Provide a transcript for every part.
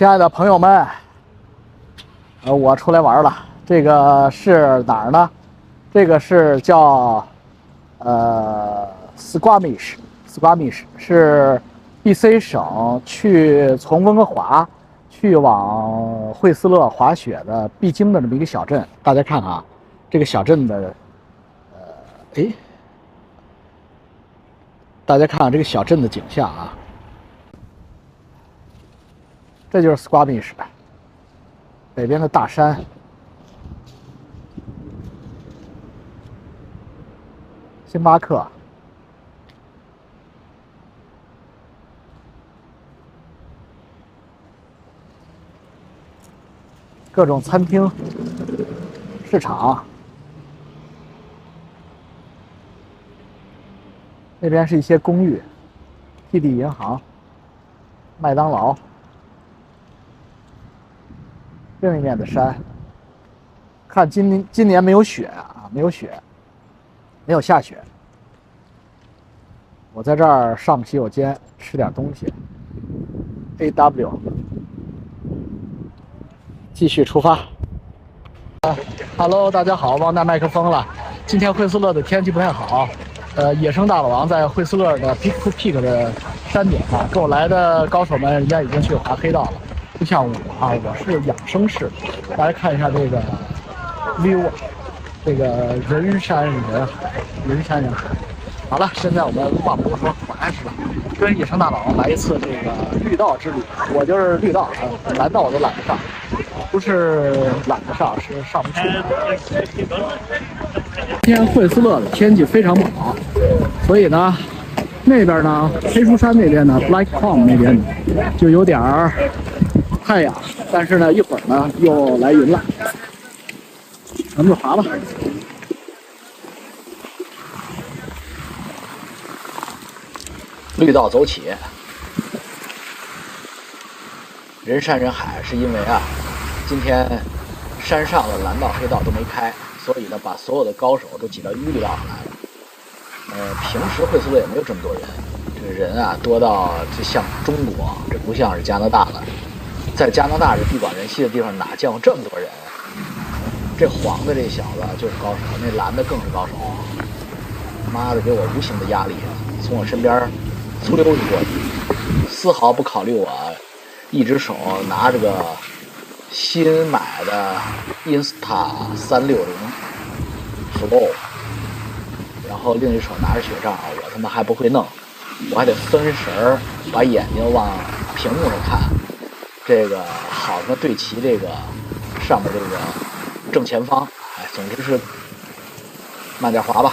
亲爱的朋友们，呃，我出来玩了。这个是哪儿呢？这个是叫呃 Squamish，Squamish 是 B.C 省去从温哥华去往惠斯勒滑雪的必经的这么一个小镇。大家看看啊，这个小镇的，呃，哎，大家看看这个小镇的景象啊。这就是 Squamish，北边的大山，星巴克，各种餐厅、市场，那边是一些公寓、TD 银行、麦当劳。另一面的山，看今今年没有雪啊，没有雪，没有下雪。我在这儿上洗手间吃点东西。A W，继续出发。啊，Hello，大家好，忘带麦克风了。今天惠斯勒的天气不太好，呃，野生大老王在惠斯勒的 Peak to Peak 的山顶啊，跟我来的高手们，人家已经去滑黑道了。不像我啊，我是养生式。大家看一下这个 view，这个人山人海，人山人海。好了，现在我们话不多说，还是吧，跟野生大佬来一次这个绿道之旅。我就是绿道啊，蓝道我都懒得上，不是懒得上，是上不去。今天惠斯勒的天气非常不好，所以呢，那边呢，黑书山那边呢，Black Palm 那边就有点儿。太阳，但是呢，一会儿呢又来云了，咱们就爬吧。绿道走起，人山人海，是因为啊，今天山上的蓝道、黑道都没开，所以呢，把所有的高手都挤到绿道上来了。呃，平时惠斯勒也没有这么多人，这个人啊多到就像中国，这不像是加拿大了。在加拿大这地广人稀的地方，哪见过这么多人？这黄的这小子就是高手，那蓝的更是高手。妈的，给我无形的压力，从我身边粗溜就过去，丝毫不考虑我，一只手拿着个新买的 Insta 三六零 Flow，然后另一手拿着雪杖，我他妈还不会弄，我还得分神儿，把眼睛往屏幕上看。这个好的对齐这个上面这个正前方，哎，总之是慢点滑吧。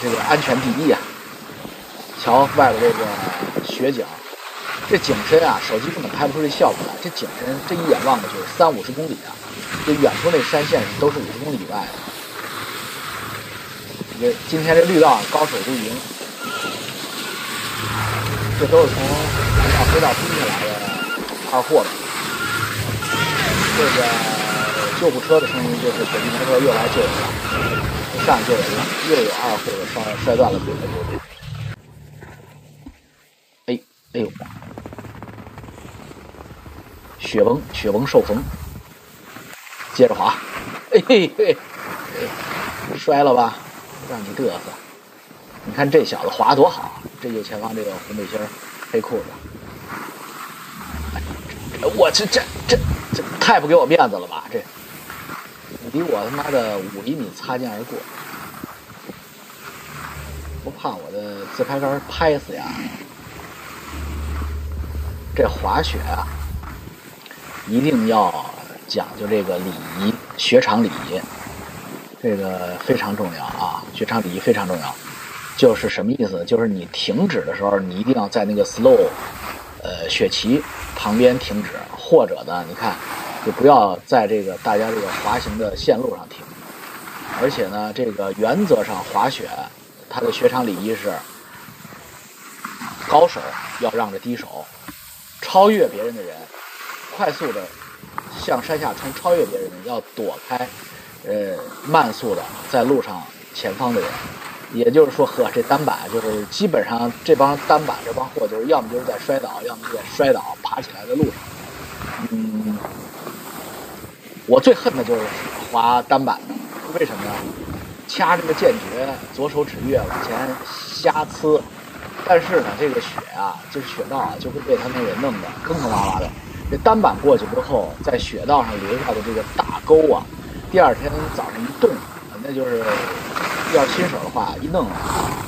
这个安全第一啊！瞧外边这个雪景，这景深啊，手机根本拍不出这效果来。这景深，这一眼望过去三五十公里啊，这远处那山线都是五十公里以外的。这今天这绿道高手都赢，这都是从蓝道黑道拼下来的。二货的，这个救护车的声音就是北京车又来救人了，上救人了，又有二货的摔摔断了腿的。哎哎呦，雪崩雪崩受风，接着滑，嘿嘿嘿，摔了吧，让你嘚瑟。你看这小子滑多好，这右前方这个红背心黑裤子。我这这这这太不给我面子了吧！这离我他妈的五厘米擦肩而过，不怕我的自拍杆拍死呀？这滑雪啊，一定要讲究这个礼仪，雪场礼仪，这个非常重要啊！雪场礼仪非常重要，就是什么意思？就是你停止的时候，你一定要在那个 slow，呃，雪旗。旁边停止，或者呢，你看，就不要在这个大家这个滑行的线路上停。而且呢，这个原则上滑雪，它的雪场礼仪是，高手要让着低手，超越别人的人，快速的向山下冲，超越别人的要躲开，呃，慢速的在路上前方的人。也就是说，呵，这单板就是基本上这帮单板这帮货，就是要么就是在摔倒，要么就在摔倒爬起来的路上。嗯，我最恨的就是滑单板的，为什么呢？掐这个剑诀，左手指月往前瞎呲，但是呢，这个雪啊，就是雪道啊，就会被他们给弄得坑坑洼洼的。这单板过去之后，在雪道上留下的这个大沟啊，第二天早上一冻，那就是要新手的话，一弄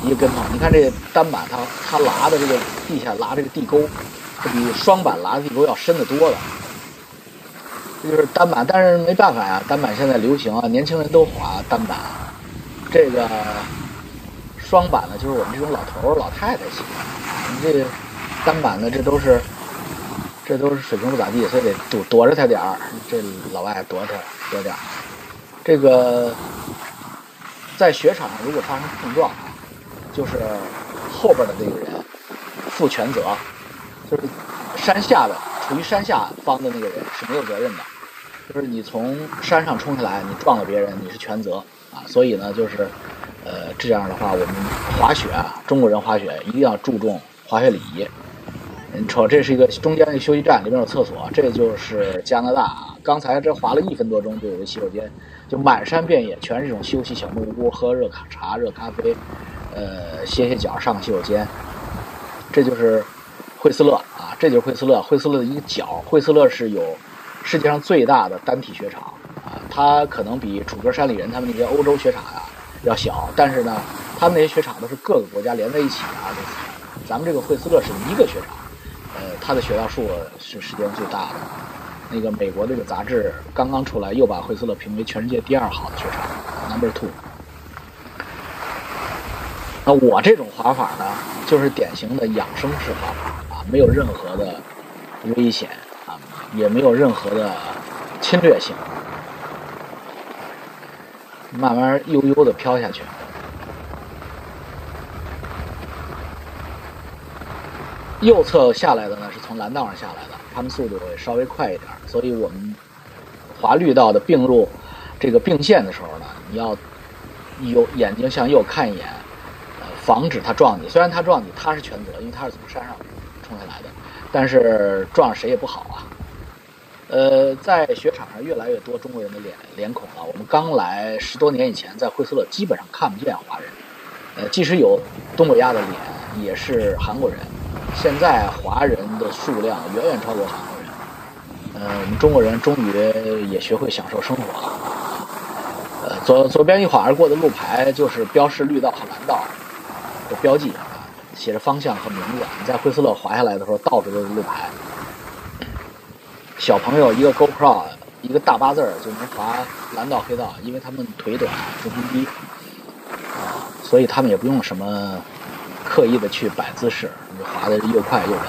一个跟头。你看这单板，它它拉的这个地下拉这个地沟，这比双板拉的地沟要深得多了。这就是单板，但是没办法呀，单板现在流行啊，年轻人都滑单板。这个双板呢，就是我们这种老头、老太太喜欢。你这单板呢，这都是这都是水平不咋地，所以得躲躲着他点儿。这老外躲着躲点儿。这个在雪场上如果发生碰撞啊，就是后边的那个人负全责，就是山下的处于山下方的那个人是没有责任的。就是你从山上冲下来，你撞了别人，你是全责。啊，所以呢，就是，呃，这样的话，我们滑雪啊，中国人滑雪一定要注重滑雪礼仪。你瞅，这是一个中间的休息站，里面有厕所，这就是加拿大啊。刚才这滑了一分多钟，就有个洗手间，就满山遍野全是这种休息小木屋，喝热茶、热咖啡，呃，歇歇脚，上个洗手间。这就是惠斯勒啊，这就是惠斯勒，惠斯勒的一个角。惠斯勒是有世界上最大的单体雪场。啊，它可能比楚格山里人他们那些欧洲雪场呀要小，但是呢，他们那些雪场都是各个国家连在一起的啊。这咱们这个惠斯勒是一个雪场，呃，它的雪道数是世界上最大的。那个美国这个杂志刚刚出来，又把惠斯勒评为全世界第二好的雪场，Number Two。那我这种滑法呢，就是典型的养生式滑法，没有任何的危险啊，也没有任何的侵略性。慢慢悠悠的飘下去。右侧下来的呢，是从蓝道上下来的，他们速度会稍微快一点，所以我们滑绿道的并入这个并线的时候呢，你要有眼睛向右看一眼，防止他撞你。虽然他撞你，他是全责，因为他是从山上冲下来的，但是撞谁也不好啊。呃，在雪场上越来越多中国人的脸脸孔了。我们刚来十多年以前，在惠斯勒基本上看不见华人，呃，即使有东北亚的脸，也是韩国人。现在华人的数量远远超过韩国人。呃，我们中国人终于也学会享受生活了。呃，左左边一晃而过的路牌就是标示绿道和蓝道的标记，写着方向和名字。你在惠斯勒滑下来的时候，到处都是路牌。小朋友一个 GoPro，一个大八字就能滑蓝道黑道，因为他们腿短，重心低，啊，所以他们也不用什么刻意的去摆姿势，你滑的又快又稳。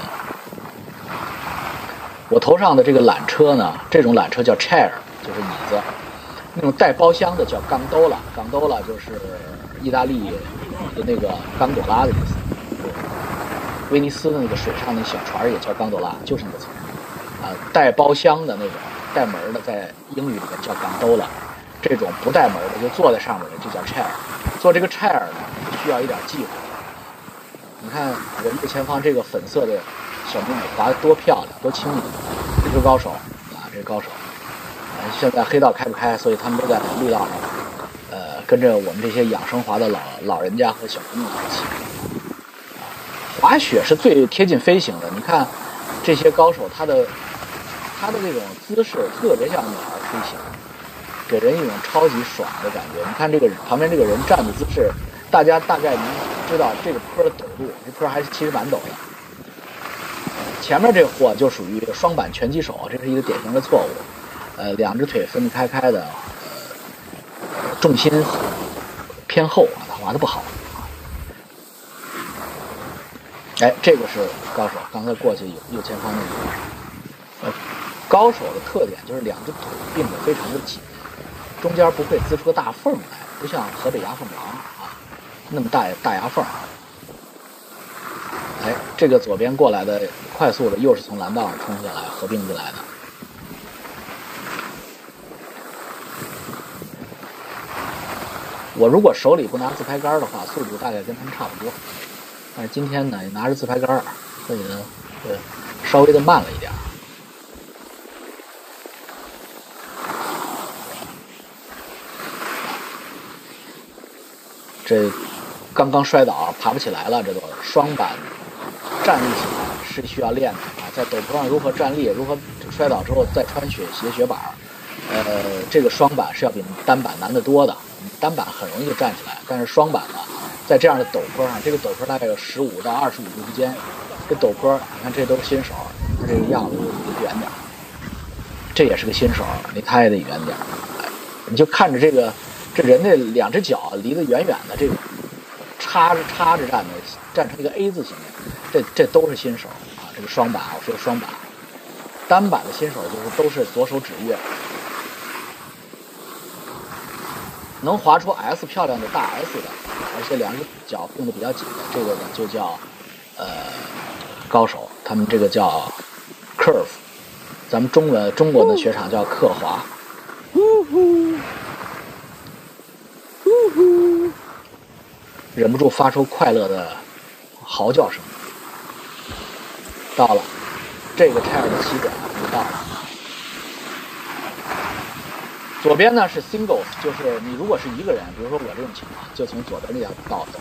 我头上的这个缆车呢，这种缆车叫 chair，就是椅子，那种带包厢的叫 gondola，gondola 就是意大利的那个冈朵拉的意思。威尼斯的那个水上的小船也叫冈朵拉，就是那个词。啊，带包厢的那种，带门的，在英语里面叫 gondola，这种不带门的，就坐在上面的就叫 chair。坐这个 chair 呢，需要一点技术。你看我右前方这个粉色的小妹妹滑的多漂亮，多轻盈，这是高手啊，这是高手。呃，现在黑道开不开，所以他们都在绿道上，呃，跟着我们这些养生滑的老老人家和小朋友一起。滑雪是最贴近飞行的，你看这些高手，他的。他的这种姿势特别像鸟儿飞行，给人一种超级爽的感觉。你看这个旁边这个人站的姿势，大家大概能知道这个坡的陡度，这坡还是其实蛮陡的。前面这货就属于双板拳击手，这是一个典型的错误。呃，两只腿分开开的，呃，重心偏后，滑的不好。哎，这个是高手，刚才过去右右前方那个，呃。高手的特点就是两只腿并得非常的紧，中间不会滋出个大缝来，不像河北牙缝狼啊那么大大牙缝。哎，这个左边过来的快速的又是从蓝道上冲下来合并进来的。我如果手里不拿自拍杆的话，速度大概跟他们差不多。但是今天呢也拿着自拍杆儿所以呢呃稍微的慢了一点儿。这刚刚摔倒爬不起来了这都双板站立起来是需要练的啊在陡坡上如何站立如何摔倒之后再穿雪鞋雪板呃这个双板是要比单板难得多的单板很容易就站起来但是双板呢在这样的陡坡上，这个陡坡大概有十五到二十五度之间，这陡坡，你看这都是新手，他这个样子离远点，这也是个新手，离他也得远点，你就看着这个，这人的两只脚离得远远的，这个插着插着站的，站成一个 A 字形的，这这都是新手啊，这个双板，我说双板，单板的新手就是都是左手指月。能划出 S 漂亮的大 S 的，而且两个脚并的比较紧的，这个呢就叫呃高手，他们这个叫 curve，咱们中文中国的雪场叫刻滑。呼呼，呼呼，忍不住发出快乐的嚎叫声。到了，这个 chair 的起点就到了。左边呢是 singles，就是你如果是一个人，比如说我这种情况，就从左边这条道走。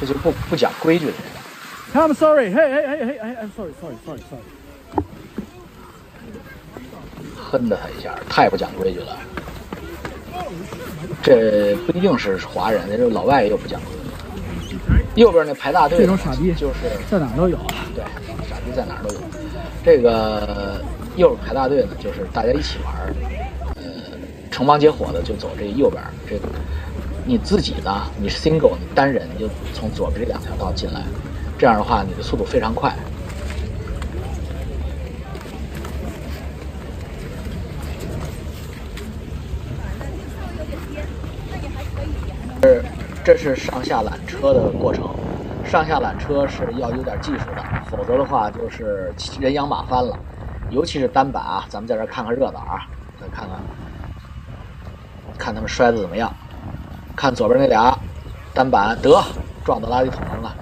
这就不不讲规矩的人。I'm sorry, hey, hey, hey, hey, I'm sorry, sorry, sorry, sorry. 哼的他一下，太不讲规矩了。这不一定是华人，这老外也有不讲规矩。右边那排大队，这种傻逼就是在哪都有。对，傻逼在哪都有。这个右边排大队呢，就是大家一起玩呃，成帮结伙的就走这右边这个，你自己呢，你是 single，你单人你就从左边这两条道进来，这样的话你的速度非常快。这是上下缆车的过程，上下缆车是要有点技术的，否则的话就是人仰马翻了。尤其是单板啊，咱们在这看看热闹啊，再看看，看他们摔的怎么样。看左边那俩单板，得撞到垃圾桶上了。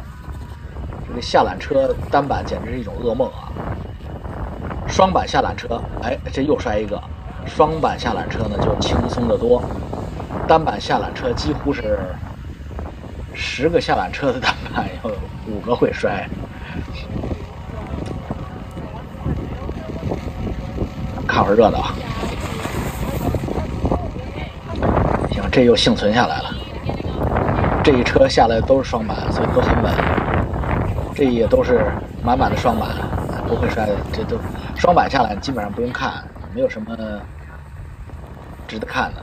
这个下缆车单板简直是一种噩梦啊！双板下缆车，哎，这又摔一个。双板下缆车呢就轻松的多，单板下缆车几乎是。十个下缆车的单板，有五个会摔。看会热闹。行，这又幸存下来了。这一车下来都是双板，所以都很稳。这也都是满满的双板，不会摔的。这都双板下来基本上不用看，没有什么值得看的。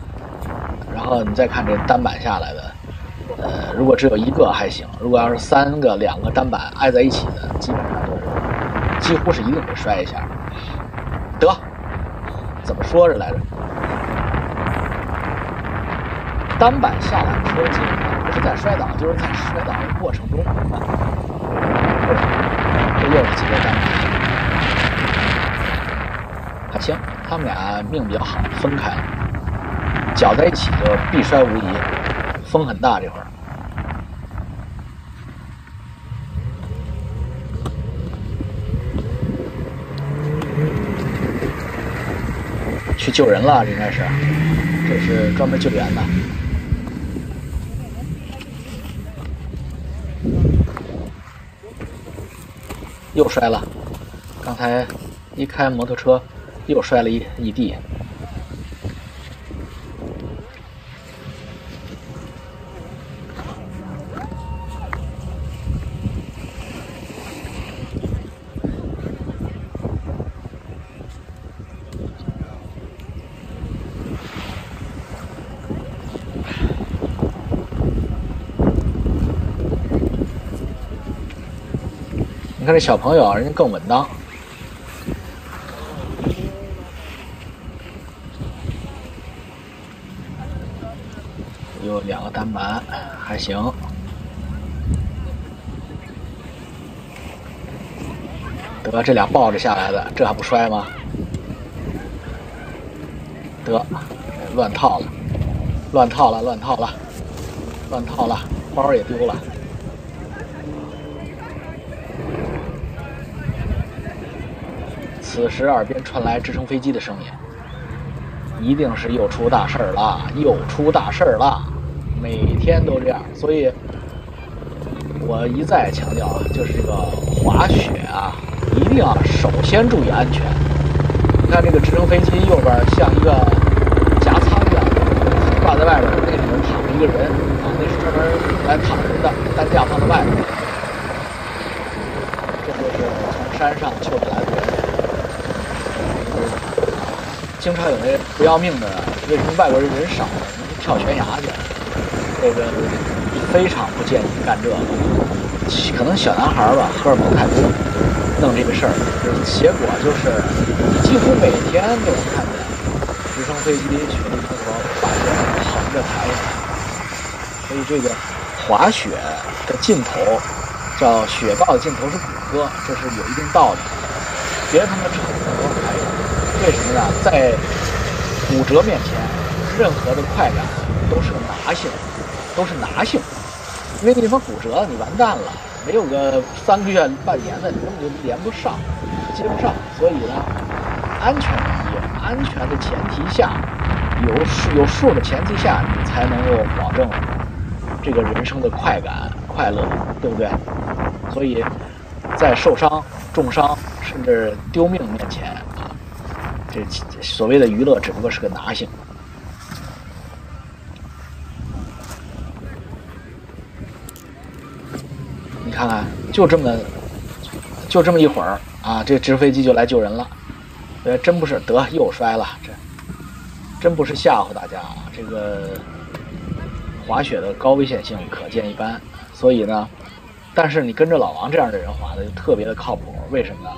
然后你再看这单板下来的。呃，如果只有一个还行，如果要是三个、两个单板挨在一起的，基本上都是几乎是一定会摔一下。得，怎么说着来着？单板下来的时候基本上不是在摔倒，就是在摔倒的过程中。这又是几个单板，还行，他们俩命比较好，分开了，搅在一起就必摔无疑。风很大，这会儿救人了，应该是，这是专门救援的。又摔了，刚才一开摩托车，又摔了一一地。小朋友，人家更稳当。有两个单板，还行。得，这俩抱着下来的，这还不摔吗？得，乱套了，乱套了，乱套了，乱套了，包也丢了。此时耳边传来直升飞机的声音，一定是又出大事儿了，又出大事儿了。每天都这样，所以我一再强调啊，就是这个滑雪啊，一定要首先注意安全。你看这个直升飞机右边像一个夹舱一样，挂在外边，那里面躺着一个人啊，那是专门来躺人的，担架放在外边。这就是从山上救下来的人。经常有那不要命的，为什么外国人人少呢？跳悬崖去。这个非常不建议干这个，可能小男孩吧，荷尔蒙太多，弄这个事儿，结果就是几乎每天都能看见直升飞机雪地生活把人横着抬下来。所以这个滑雪的尽头叫雪豹的尽头是骨科，这是有一定道理。别他妈扯，为什么呢？在骨折面前，任何的快感都是个拿性。都是拿性，因为那地方骨折，你完蛋了，没有个三个月、半年的，你根本就连不上，接不上。所以呢，安全第一，安全的前提下，有数有数的前提下，你才能够保证这个人生的快感、快乐，对不对？所以在受伤、重伤甚至丢命面前，这所谓的娱乐只不过是个拿性。你看看，就这么，就这么一会儿啊，这直升飞机就来救人了。呃，真不是得又摔了，这真不是吓唬大家啊。这个滑雪的高危险性可见一斑。所以呢，但是你跟着老王这样的人滑的就特别的靠谱。为什么呢？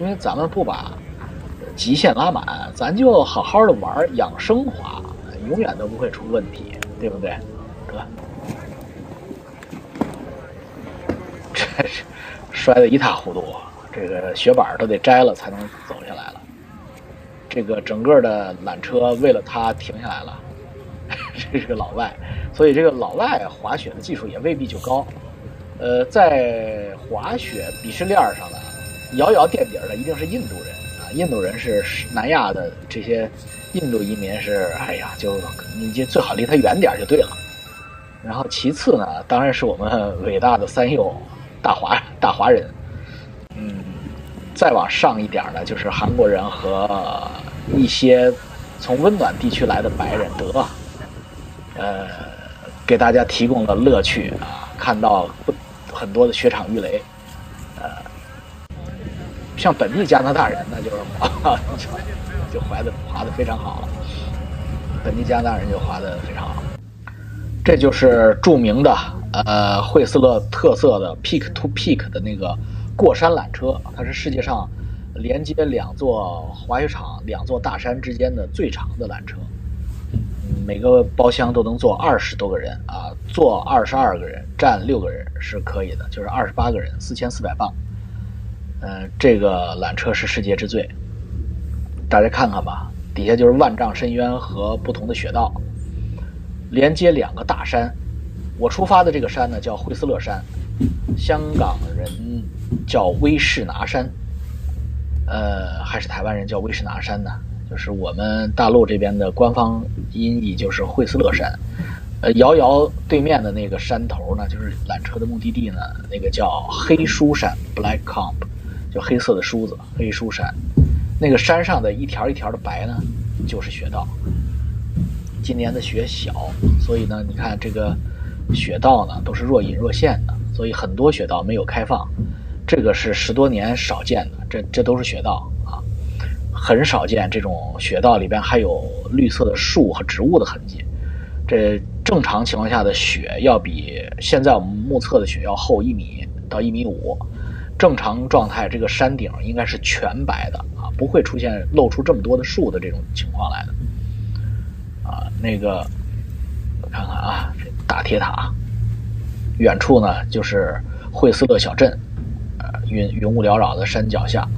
因为咱们不把极限拉满，咱就好好的玩，养生滑，永远都不会出问题，对不对？哥，这是。摔得一塌糊涂，这个雪板都得摘了才能走下来了。这个整个的缆车为了他停下来了。这是个老外，所以这个老外滑雪的技术也未必就高。呃，在滑雪鄙视链上呢，遥遥垫底的一定是印度人！印度人是南亚的这些印度移民是，哎呀，就你就最好离他远点就对了。然后其次呢，当然是我们伟大的三幼。大华大华人，嗯，再往上一点呢，就是韩国人和一些从温暖地区来的白人，得，呃，给大家提供了乐趣啊，看到很多的雪场鱼雷，像本地加拿大人，那就是滑就就滑的滑的非常好了，本地加拿大人就滑的非常好，这就是著名的。呃，惠斯勒特色的 Peak to Peak 的那个过山缆车，它是世界上连接两座滑雪场、两座大山之间的最长的缆车。每个包厢都能坐二十多个人啊，坐二十二个人，站六个人是可以的，就是二十八个人，四千四百磅。嗯，这个缆车是世界之最，大家看看吧，底下就是万丈深渊和不同的雪道，连接两个大山。我出发的这个山呢，叫惠斯勒山，香港人叫威士拿山，呃，还是台湾人叫威士拿山呢？就是我们大陆这边的官方音译就是惠斯勒山。呃，遥遥对面的那个山头呢，就是缆车的目的地呢，那个叫黑书山 （Black Comp），就黑色的梳子，黑书山。那个山上的一条一条的白呢，就是雪道。今年的雪小，所以呢，你看这个。雪道呢都是若隐若现的，所以很多雪道没有开放，这个是十多年少见的。这这都是雪道啊，很少见这种雪道里边还有绿色的树和植物的痕迹。这正常情况下的雪要比现在我们目测的雪要厚一米到一米五。正常状态，这个山顶应该是全白的啊，不会出现露出这么多的树的这种情况来的。啊，那个，看看啊。大铁塔，远处呢就是惠斯勒小镇，呃，云云雾缭绕的山脚下。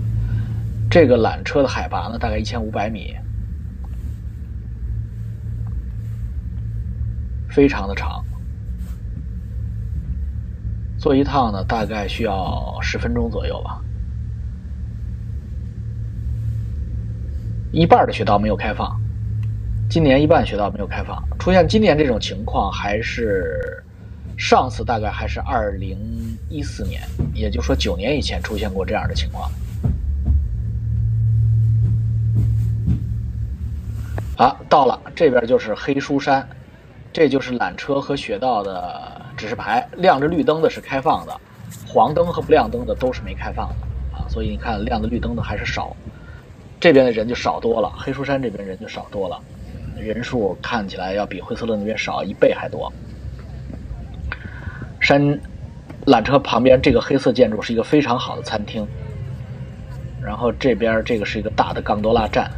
这个缆车的海拔呢大概一千五百米，非常的长，坐一趟呢大概需要十分钟左右吧。一半的雪道没有开放。今年一半雪道没有开放，出现今年这种情况还是上次大概还是二零一四年，也就是说九年以前出现过这样的情况。啊，到了这边就是黑书山，这就是缆车和雪道的指示牌，亮着绿灯的是开放的，黄灯和不亮灯的都是没开放的啊，所以你看亮的绿灯的还是少，这边的人就少多了，黑书山这边人就少多了，人数看起来要比惠斯勒那边少一倍还多。山缆车旁边这个黑色建筑是一个非常好的餐厅，然后这边这个是一个大的冈多拉站。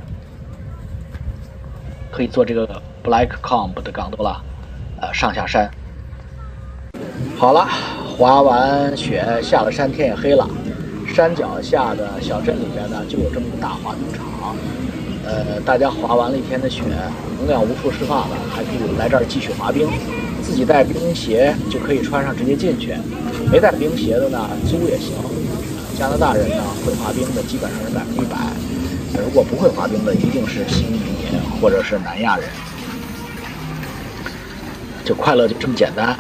可以坐这个 Black Comb 的冈多拉，呃，上下山。好了，滑完雪下了山，天也黑了。山脚下的小镇里边呢，就有这么个大滑冰场。呃，大家滑完了一天的雪，能量无处释放了，还可以来这儿继续滑冰。自己带冰鞋就可以穿上直接进去，没带冰鞋的呢，租也行。加拿大人呢，会滑冰的基本上是百分之百。如果不会滑冰的，一定是新移民或者是南亚人。就快乐就这么简单。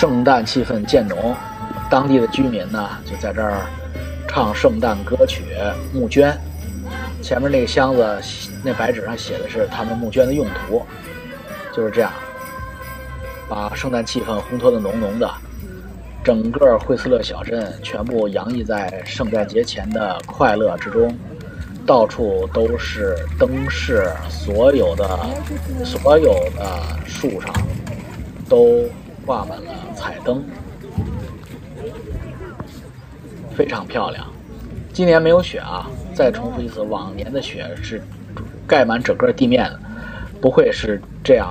圣诞气氛渐浓，当地的居民呢就在这儿唱圣诞歌曲、募捐。前面那个箱子，那白纸上写的是他们募捐的用途，就是这样。把圣诞气氛烘托的浓浓的，整个惠斯勒小镇全部洋溢在圣诞节前的快乐之中，到处都是灯饰，所有的所有的树上都挂满了彩灯，非常漂亮。今年没有雪啊！再重复一次，往年的雪是盖满整个地面的，不会是这样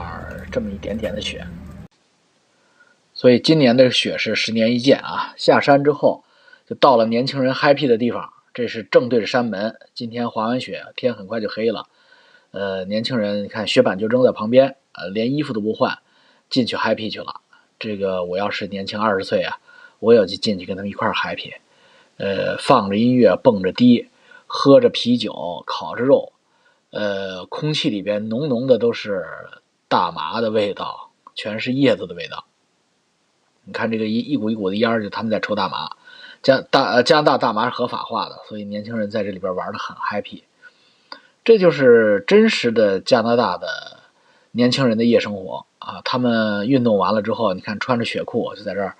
这么一点点的雪。所以今年的雪是十年一见啊！下山之后，就到了年轻人 happy 的地方，这是正对着山门。今天滑完雪，天很快就黑了。呃，年轻人，你看雪板就扔在旁边，呃，连衣服都不换，进去 happy 去了。这个我要是年轻二十岁啊，我也就进去跟他们一块 happy。呃，放着音乐，蹦着迪，喝着啤酒，烤着肉，呃，空气里边浓浓的都是大麻的味道，全是叶子的味道。你看这个一一股一股的烟儿，就他们在抽大麻。加大加拿大大麻是合法化的，所以年轻人在这里边玩的很 happy。这就是真实的加拿大的年轻人的夜生活啊！他们运动完了之后，你看穿着雪裤就在这儿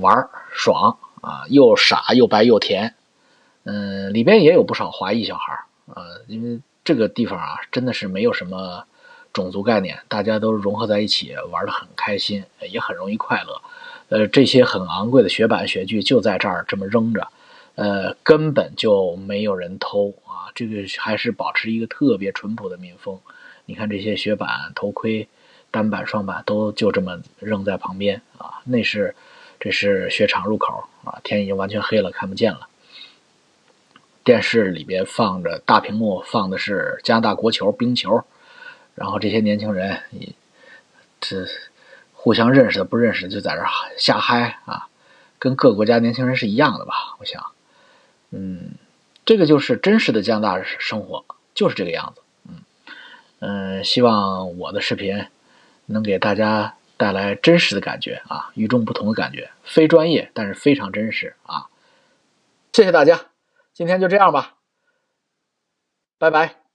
玩儿爽啊，又傻又白又甜。嗯，里边也有不少华裔小孩儿啊，因为这个地方啊，真的是没有什么种族概念，大家都融合在一起玩的很开心，也很容易快乐。呃，这些很昂贵的雪板、雪具就在这儿这么扔着，呃，根本就没有人偷啊！这个还是保持一个特别淳朴的民风。你看这些雪板、头盔、单板、双板都就这么扔在旁边啊。那是，这是雪场入口啊，天已经完全黑了，看不见了。电视里边放着大屏幕，放的是加拿大国球冰球，然后这些年轻人，这。互相认识的不认识的就在这瞎嗨啊，跟各国家年轻人是一样的吧？我想，嗯，这个就是真实的加拿大生活，就是这个样子。嗯，希望我的视频能给大家带来真实的感觉啊，与众不同的感觉，非专业但是非常真实啊！谢谢大家，今天就这样吧，拜拜。